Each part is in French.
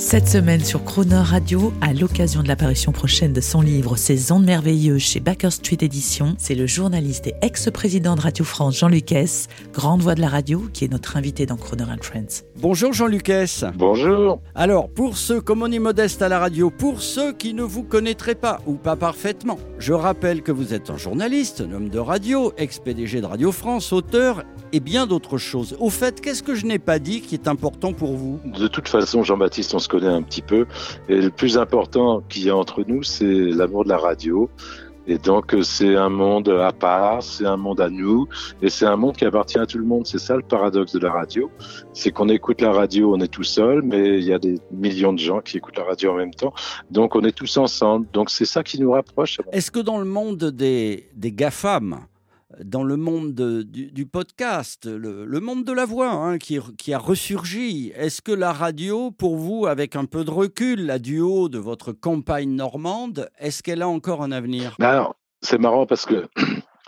Cette semaine sur Croner Radio, à l'occasion de l'apparition prochaine de son livre Ces ondes merveilleuses chez Baker Street Edition, c'est le journaliste et ex-président de Radio France Jean-Luc S, grande voix de la radio, qui est notre invité dans Croner and Friends. Bonjour Jean-Luc S. Bonjour. Alors, pour ceux, comme on est modeste à la radio, pour ceux qui ne vous connaîtraient pas ou pas parfaitement, je rappelle que vous êtes un journaliste, un homme de radio, ex-PDG de Radio France, auteur et bien d'autres choses. Au fait, qu'est-ce que je n'ai pas dit qui est important pour vous? De toute façon, Jean-Baptiste, on se connaît un petit peu. Et le plus important qu'il y a entre nous, c'est l'amour de la radio. Et donc, c'est un monde à part, c'est un monde à nous, et c'est un monde qui appartient à tout le monde. C'est ça le paradoxe de la radio. C'est qu'on écoute la radio, on est tout seul, mais il y a des millions de gens qui écoutent la radio en même temps. Donc, on est tous ensemble. Donc, c'est ça qui nous rapproche. Est-ce que dans le monde des, des GAFAM, dans le monde de, du, podcast, le, monde de la voix hein, qui, a ressurgi. Est-ce que la radio, pour vous, avec un peu de recul, la duo de votre campagne normande, est-ce qu'elle a encore un avenir? Alors, c'est marrant parce que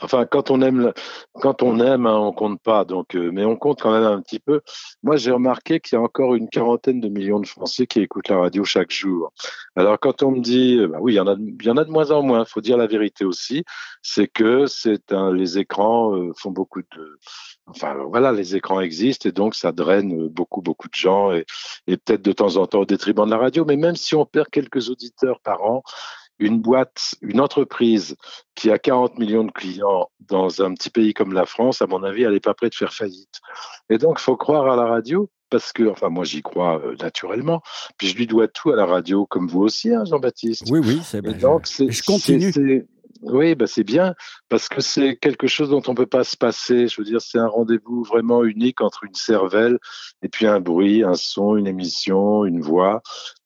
Enfin, quand on aime, quand on aime, hein, on compte pas. Donc, euh, mais on compte quand même un petit peu. Moi, j'ai remarqué qu'il y a encore une quarantaine de millions de Français qui écoutent la radio chaque jour. Alors, quand on me dit, bah oui, il y en a, il y en a de moins en moins. Faut dire la vérité aussi, c'est que c'est un, les écrans euh, font beaucoup de, enfin voilà, les écrans existent et donc ça draine beaucoup beaucoup de gens et, et peut-être de temps en temps au détriment de la radio. Mais même si on perd quelques auditeurs par an, une boîte, une entreprise qui a 40 millions de clients dans un petit pays comme la France, à mon avis, elle n'est pas prête de faire faillite. Et donc, il faut croire à la radio parce que, enfin, moi, j'y crois euh, naturellement. Puis je lui dois tout à la radio, comme vous aussi, hein, Jean-Baptiste. Oui, oui, c'est bien. Donc, je continue. Oui, bah c'est bien parce que c'est quelque chose dont on peut pas se passer. Je veux dire, c'est un rendez-vous vraiment unique entre une cervelle et puis un bruit, un son, une émission, une voix.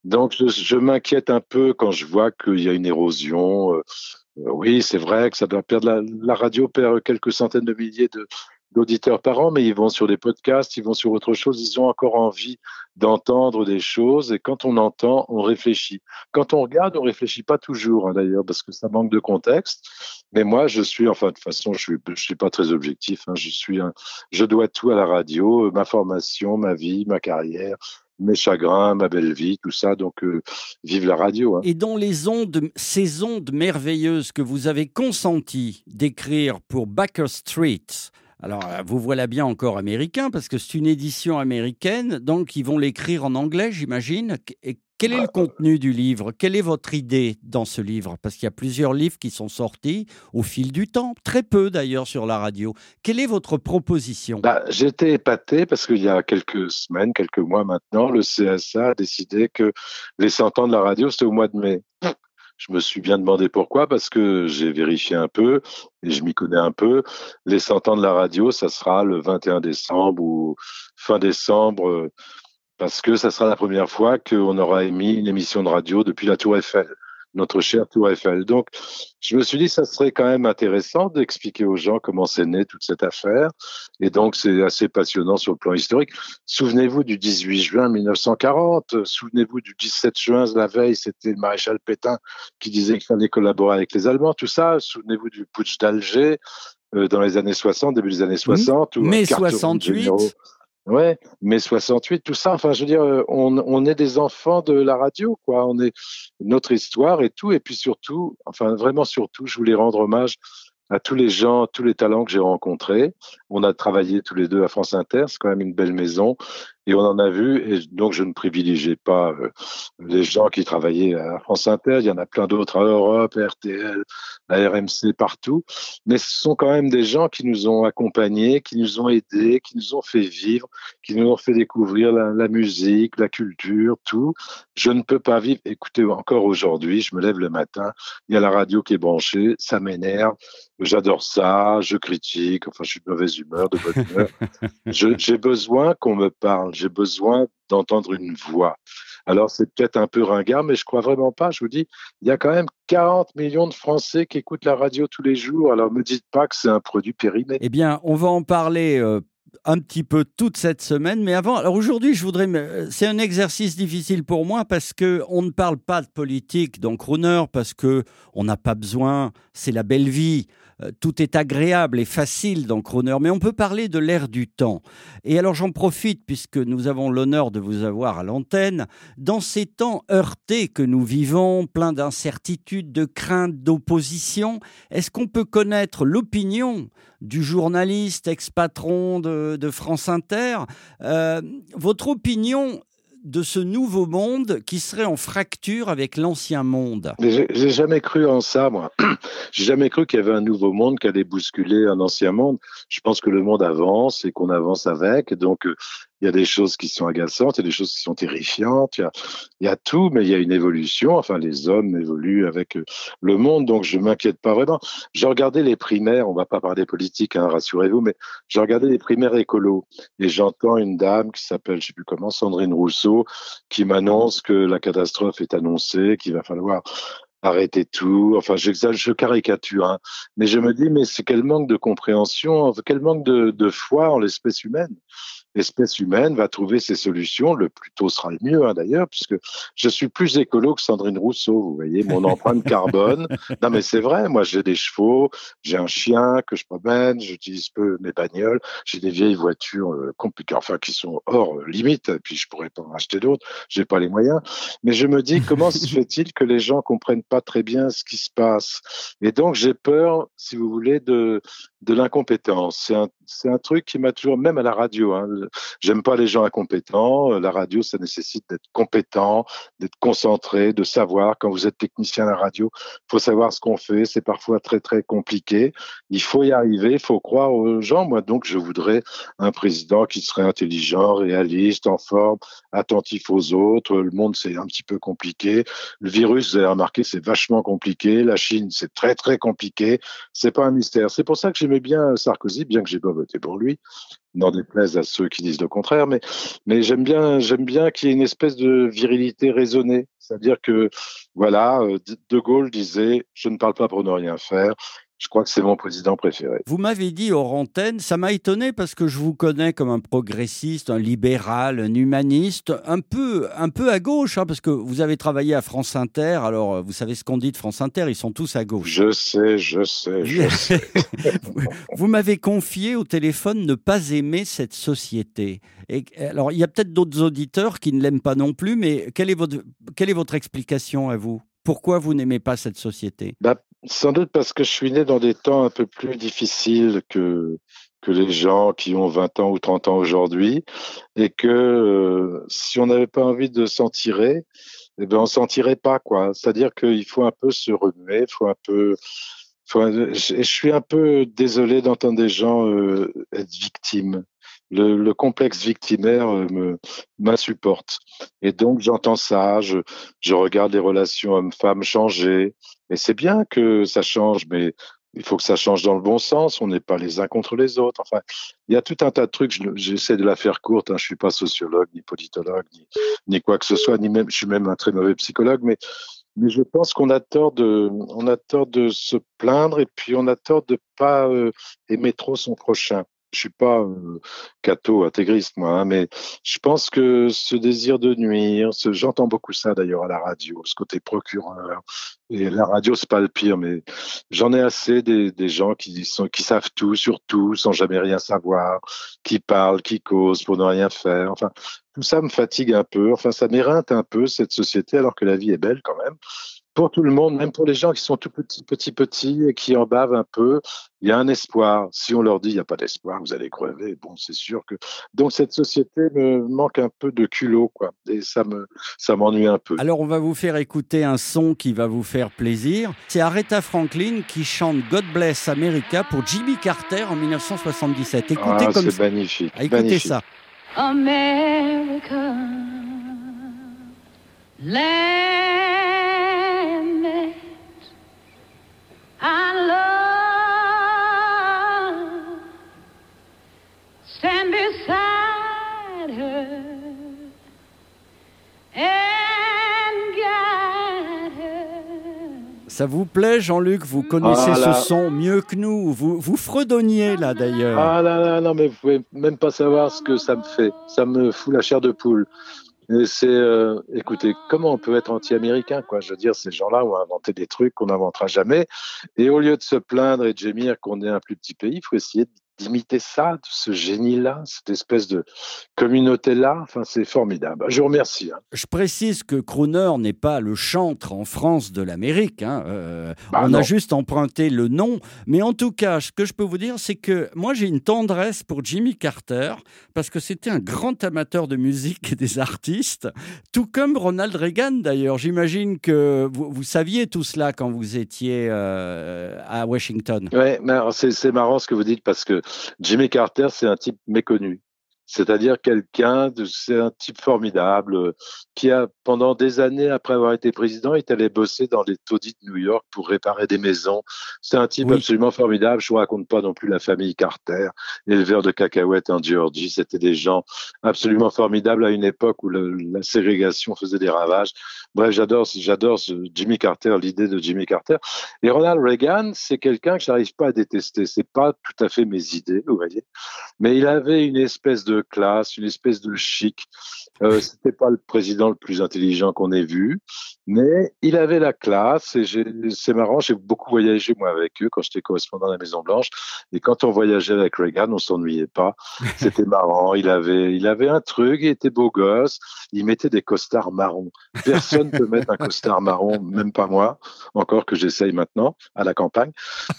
Donc, je, m'inquiète un peu quand je vois qu'il y a une érosion. Euh, oui, c'est vrai que ça doit perdre la, la radio perd quelques centaines de milliers de, d'auditeurs par an, mais ils vont sur des podcasts, ils vont sur autre chose, ils ont encore envie d'entendre des choses, et quand on entend, on réfléchit. Quand on regarde, on réfléchit pas toujours, hein, d'ailleurs, parce que ça manque de contexte. Mais moi, je suis, enfin, de toute façon, je suis, suis pas très objectif. Hein, je suis, je dois tout à la radio, ma formation, ma vie, ma carrière mes chagrins, ma belle vie, tout ça. Donc, euh, vive la radio. Hein. Et dans les ondes, ces ondes merveilleuses que vous avez consenti d'écrire pour Baker Street, alors, vous voilà bien encore américain, parce que c'est une édition américaine, donc ils vont l'écrire en anglais, j'imagine. Et quel est le contenu du livre? Quelle est votre idée dans ce livre? Parce qu'il y a plusieurs livres qui sont sortis au fil du temps, très peu d'ailleurs sur la radio. Quelle est votre proposition? Bah, J'étais épaté parce qu'il y a quelques semaines, quelques mois maintenant, le CSA a décidé que les 100 ans de la radio, c'était au mois de mai. Je me suis bien demandé pourquoi, parce que j'ai vérifié un peu et je m'y connais un peu. Les 100 ans de la radio, ça sera le 21 décembre ou fin décembre, parce que ça sera la première fois qu'on aura émis une émission de radio depuis la Tour Eiffel notre cher Tour Eiffel. Donc, je me suis dit, ça serait quand même intéressant d'expliquer aux gens comment c'est né toute cette affaire. Et donc, c'est assez passionnant sur le plan historique. Souvenez-vous du 18 juin 1940. Souvenez-vous du 17 juin, la veille, c'était le maréchal Pétain qui disait qu'il fallait collaborer avec les Allemands. Tout ça. Souvenez-vous du putsch d'Alger euh, dans les années 60, début des années 60. Mmh. Mai 68. Ouais, mai 68, tout ça. Enfin, je veux dire, euh, on, on, est des enfants de la radio, quoi. On est notre histoire et tout. Et puis surtout, enfin, vraiment surtout, je voulais rendre hommage à tous les gens, tous les talents que j'ai rencontrés. On a travaillé tous les deux à France Inter, c'est quand même une belle maison, et on en a vu, et donc je ne privilégiais pas euh, les gens qui travaillaient à France Inter, il y en a plein d'autres à Europe, à RTL, à RMC, partout, mais ce sont quand même des gens qui nous ont accompagnés, qui nous ont aidés, qui nous ont fait vivre, qui nous ont fait découvrir la, la musique, la culture, tout. Je ne peux pas vivre, écoutez, encore aujourd'hui, je me lève le matin, il y a la radio qui est branchée, ça m'énerve, j'adore ça, je critique, enfin je suis de mauvaise humeur, de bonne humeur. J'ai besoin qu'on me parle, j'ai besoin d'entendre une voix. Alors c'est peut-être un peu ringard, mais je crois vraiment pas. Je vous dis, il y a quand même 40 millions de Français qui écoutent la radio tous les jours. Alors me dites pas que c'est un produit périmé. Eh bien, on va en parler euh, un petit peu toute cette semaine. Mais avant, alors aujourd'hui, je voudrais. C'est un exercice difficile pour moi parce que on ne parle pas de politique dans Crooner parce que on n'a pas besoin. C'est la belle vie. Euh, tout est agréable et facile dans Croner, mais on peut parler de l'air du temps. Et alors j'en profite, puisque nous avons l'honneur de vous avoir à l'antenne, dans ces temps heurtés que nous vivons, plein d'incertitudes, de craintes, d'opposition, est-ce qu'on peut connaître l'opinion du journaliste ex-patron de, France Inter euh, Votre opinion de ce nouveau monde qui serait en fracture avec l'ancien monde? J'ai jamais cru en ça, moi. J'ai jamais cru qu'il y avait un nouveau monde qui allait bousculer un ancien monde. Je pense que le monde avance et qu'on avance avec. Donc, euh, il y a des choses qui sont agaçantes, il y a des choses qui sont terrifiantes, il y a, tout, mais il y a une évolution. Enfin, les hommes évoluent avec euh, le monde, donc je m'inquiète pas vraiment. J'ai regardé les primaires, on va pas parler politique, hein, rassurez-vous, mais j'ai regardé les primaires écolos et j'entends une dame qui s'appelle, je sais plus comment, Sandrine Rousseau, qui m'annonce que la catastrophe est annoncée, qu'il va falloir arrêter tout. Enfin, je caricature, hein. mais je me dis, mais c'est quel manque de compréhension, quel manque de foi en l'espèce humaine? L'espèce humaine va trouver ses solutions. Le plus tôt sera le mieux, hein, d'ailleurs, puisque je suis plus écolo que Sandrine Rousseau. Vous voyez, mon empreinte carbone. Non, mais c'est vrai. Moi, j'ai des chevaux, j'ai un chien que je promène, j'utilise peu mes bagnoles, j'ai des vieilles voitures euh, compliquées, enfin, qui sont hors limite. Et puis, je pourrais pas en acheter d'autres. J'ai pas les moyens. Mais je me dis, comment se fait-il que les gens comprennent pas très bien ce qui se passe? Et donc, j'ai peur, si vous voulez, de, de l'incompétence. C'est un, un truc qui m'a toujours, même à la radio, hein, j'aime pas les gens incompétents. La radio, ça nécessite d'être compétent, d'être concentré, de savoir. Quand vous êtes technicien à la radio, faut savoir ce qu'on fait. C'est parfois très très compliqué. Il faut y arriver, il faut croire aux gens. Moi, donc, je voudrais un président qui serait intelligent, réaliste, en forme, attentif aux autres. Le monde, c'est un petit peu compliqué. Le virus, vous avez remarqué, c'est vachement compliqué. La Chine, c'est très très compliqué. C'est pas un mystère. C'est pour ça que j'aimais bien Sarkozy, bien que j'ai pas voté pour lui n'en déplaise à ceux qui disent le contraire, mais, mais j'aime bien, j'aime bien qu'il y ait une espèce de virilité raisonnée. C'est-à-dire que, voilà, euh, De Gaulle disait, je ne parle pas pour ne rien faire, je crois que c'est mon président préféré. Vous m'avez dit hors antenne, ça m'a étonné parce que je vous connais comme un progressiste, un libéral, un humaniste, un peu, un peu à gauche, hein, parce que vous avez travaillé à France Inter. Alors, vous savez ce qu'on dit de France Inter, ils sont tous à gauche. Je sais, je sais, je sais. vous m'avez confié au téléphone ne pas aimer cette société. Et, alors, il y a peut-être d'autres auditeurs qui ne l'aiment pas non plus, mais quelle est votre, quelle est votre explication à vous? Pourquoi vous n'aimez pas cette société? Bah, Sans doute parce que je suis né dans des temps un peu plus difficiles que, que les gens qui ont 20 ans ou 30 ans aujourd'hui, et que euh, si on n'avait pas envie de s'en tirer, eh ben on s'en tirait pas quoi. C'est-à-dire qu'il faut un peu se remuer, faut un peu. je, suis un peu désolé d'entendre des gens euh, être victimes le, le, complexe victimaire euh, me m'insupporte. Et donc j'entends ça, je, je regarde les relations hommes-femmes changer. Et c'est bien que ça change, mais il faut que ça change dans le bon sens. On n'est pas les uns contre les autres. Enfin, il y a tout un tas de trucs. J'essaie de la faire courte. Hein. Je suis pas sociologue, ni politologue, ni, ni quoi que ce soit, ni même. Je suis même un très mauvais psychologue, mais mais je pense qu'on a tort de, on a tort de se plaindre et puis on a tort de pas euh, aimer trop son prochain je suis pas euh, intégriste moi, hein, mais je pense que ce désir de nuire, ce, j'entends beaucoup ça d'ailleurs à la radio, ce côté procureur. Et la radio c'est pas le pire, mais j'en ai assez des, gens qui savent tout sur tout sans jamais rien savoir, qui parlent, qui causent pour ne rien faire. Enfin, tout ça me fatigue un peu. Enfin, ça m'éreinte un peu cette société alors que la vie est belle quand même pour tout le monde, même pour les gens qui sont tout petits, petits, petits et qui en bavent un peu, il y a un espoir. Si on leur dit il n'y a pas d'espoir, vous allez crever. Bon, c'est sûr que. Donc cette société me manque un peu de culot, quoi. Et ça me, ça m'ennuie un peu. Alors on va vous faire écouter un son qui va vous faire plaisir. C'est Aretha Franklin qui chante God Bless America pour Jimmy Carter en 1977. Écoutez ah, comme c'est magnifique. Ah, écoutez ça. America. stand Ça vous plaît, Jean-Luc? Vous connaissez Ah là. ce son mieux que nous. Vous, vous fredonniez là d'ailleurs. Ah là là, non, mais vous pouvez même pas savoir ce que ça me fait. Ça me fout la chair de poule. Et c'est, euh, écoutez, comment on peut être anti-américain, quoi? Je veux dire, ces gens-là ont inventé des trucs qu'on n'inventera jamais. Et au lieu de se plaindre et de gémir qu'on est un plus petit pays, il faut essayer d'imiter ça, ce génie-là, cette espèce de communauté-là. Enfin, c'est formidable. Je vous remercie. hein. Je précise que Crooner n'est pas le chantre en France de l'Amérique. hein. Euh, Bah on non. a juste emprunté le nom. Mais en tout cas, ce que je peux vous dire, c'est que moi, j'ai une tendresse pour Jimmy Carter parce que c'était un grand amateur de musique et des artistes, tout comme Ronald Reagan d'ailleurs. J'imagine que vous, vous saviez tout cela quand vous étiez euh, à Washington. C'est c'est marrant ce que vous dites parce que Jimmy Carter, c'est un type méconnu. C'est-à-dire quelqu'un, de- c'est un type formidable euh, qui a, pendant des années après avoir été président, est allé bosser dans les taudis de New York pour réparer des maisons. C'est un type Oui. absolument formidable. Je vous raconte pas non plus la famille Carter, éleveur de cacahuètes en Géorgie. C'était des gens absolument formidables à une époque où le- la ségrégation faisait des ravages. Bref, j'adore, j'adore Jimmy Carter, l'idée de Jimmy Carter. Et Ronald Reagan, c'est quelqu'un que j'arrive pas à détester. C'est pas tout à fait mes idées, vous voyez. Mais il avait une espèce de classe, une espèce de chic. Euh, C'était pas le président le plus intelligent qu'on ait vu, mais il avait la classe. Et c'est marrant, j'ai beaucoup voyagé moi avec eux quand j'étais correspondant à la Maison Blanche. Et quand on voyageait avec Reagan, on s'ennuyait pas. C'était marrant. Il avait, il avait un truc. Il était beau gosse. Il mettait des costards marrons. Personne peut mettre un costard marron, même pas moi. Encore que j'essaye maintenant à la campagne.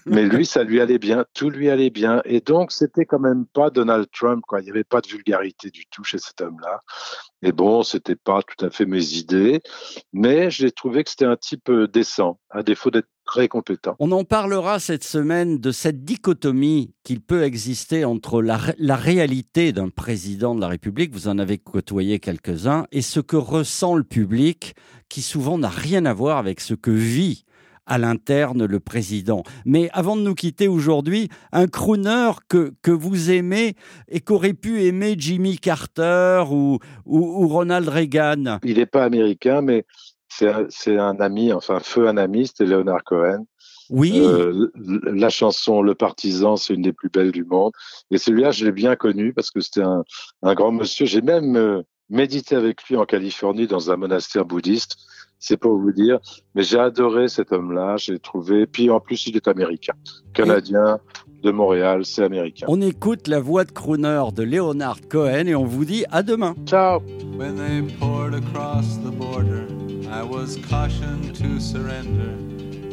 Mais lui, ça lui allait bien, tout lui allait bien. Et donc, c'était quand même pas Donald Trump, quoi. Il n'y avait pas de vulgarité du tout chez cet homme-là. Et bon, c'était pas tout à fait mes idées, mais j'ai trouvé que c'était un type euh, décent, à défaut d'être très compétent. On en parlera cette semaine de cette dichotomie qu'il peut exister entre la, ré- la réalité d'un président de la République, vous en avez côtoyé quelques-uns, et ce que ressent le public, qui souvent n'a rien à voir avec ce que vit à l'interne le président. Mais avant de nous quitter aujourd'hui, un crooner que, que vous aimez et qu'aurait pu aimer Jimmy Carter ou, ou, ou Ronald Reagan. Il n'est pas américain, mais c'est un, ami, enfin, feu un ami, c'était Leonard Cohen. Oui, Euh, la chanson Le Partisan, c'est une des plus belles du monde. Et celui-là, je l'ai bien connu parce que c'était un, un grand monsieur. J'ai même euh, médité avec lui en Californie dans un monastère bouddhiste. C'est pour vous dire. Mais j'ai adoré cet homme-là. J'ai trouvé. Puis en plus, il est américain, canadien de Montréal. C'est américain. on écoute la voix de crooner de Leonard Cohen et on vous dit à demain. Ciao. When they poured across the border, I was cautioned to surrender.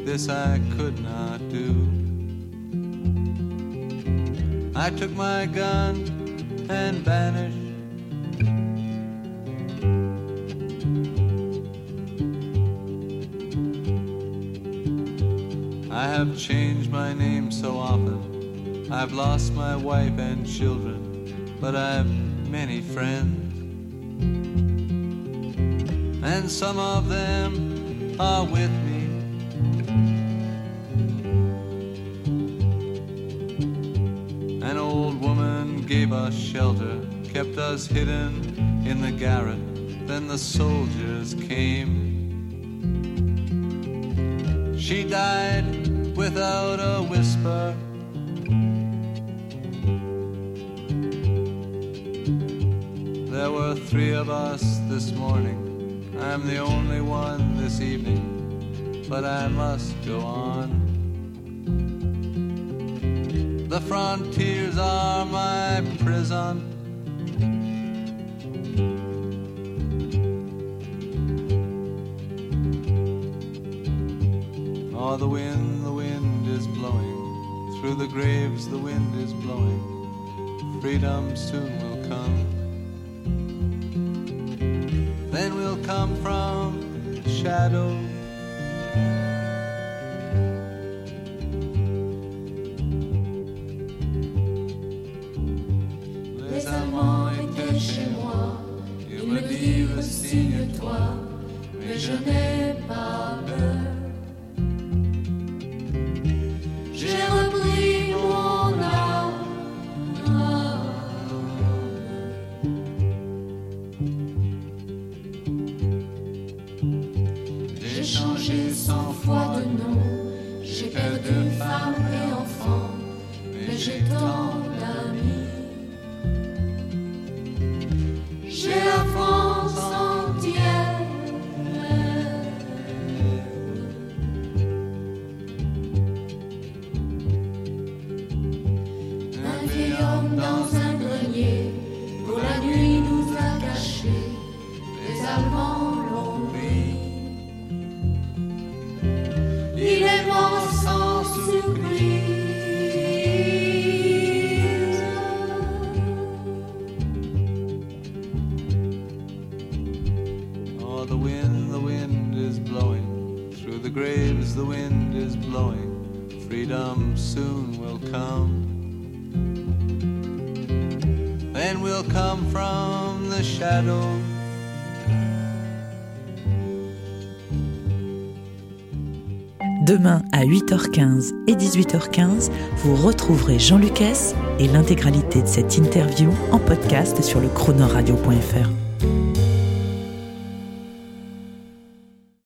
This I could not do. I took my gun and vanished. Have changed my name so often. I've lost my wife and children, but I've many friends. And some of them are with me. An old woman gave us shelter, kept us hidden in the garret. Then the soldiers came. She died without a whisper. There were three of us this morning. I'm the only one this evening, but I must go on. The frontiers are my prison. Oh, the wind. Through the graves, the wind is blowing. Freedom soon will come. Then we'll come from the shadow. Les amants étaient chez moi. Ils me disent signe-toi, mais je n'ai pas peur. Graves, the wind is blowing. Freedom soon will come. Then we'll come from the shadow. Demain à 8h15 et 18h15, vous retrouverez Jean Lucas et l'intégralité de cette interview en podcast sur le chronoradio.fr.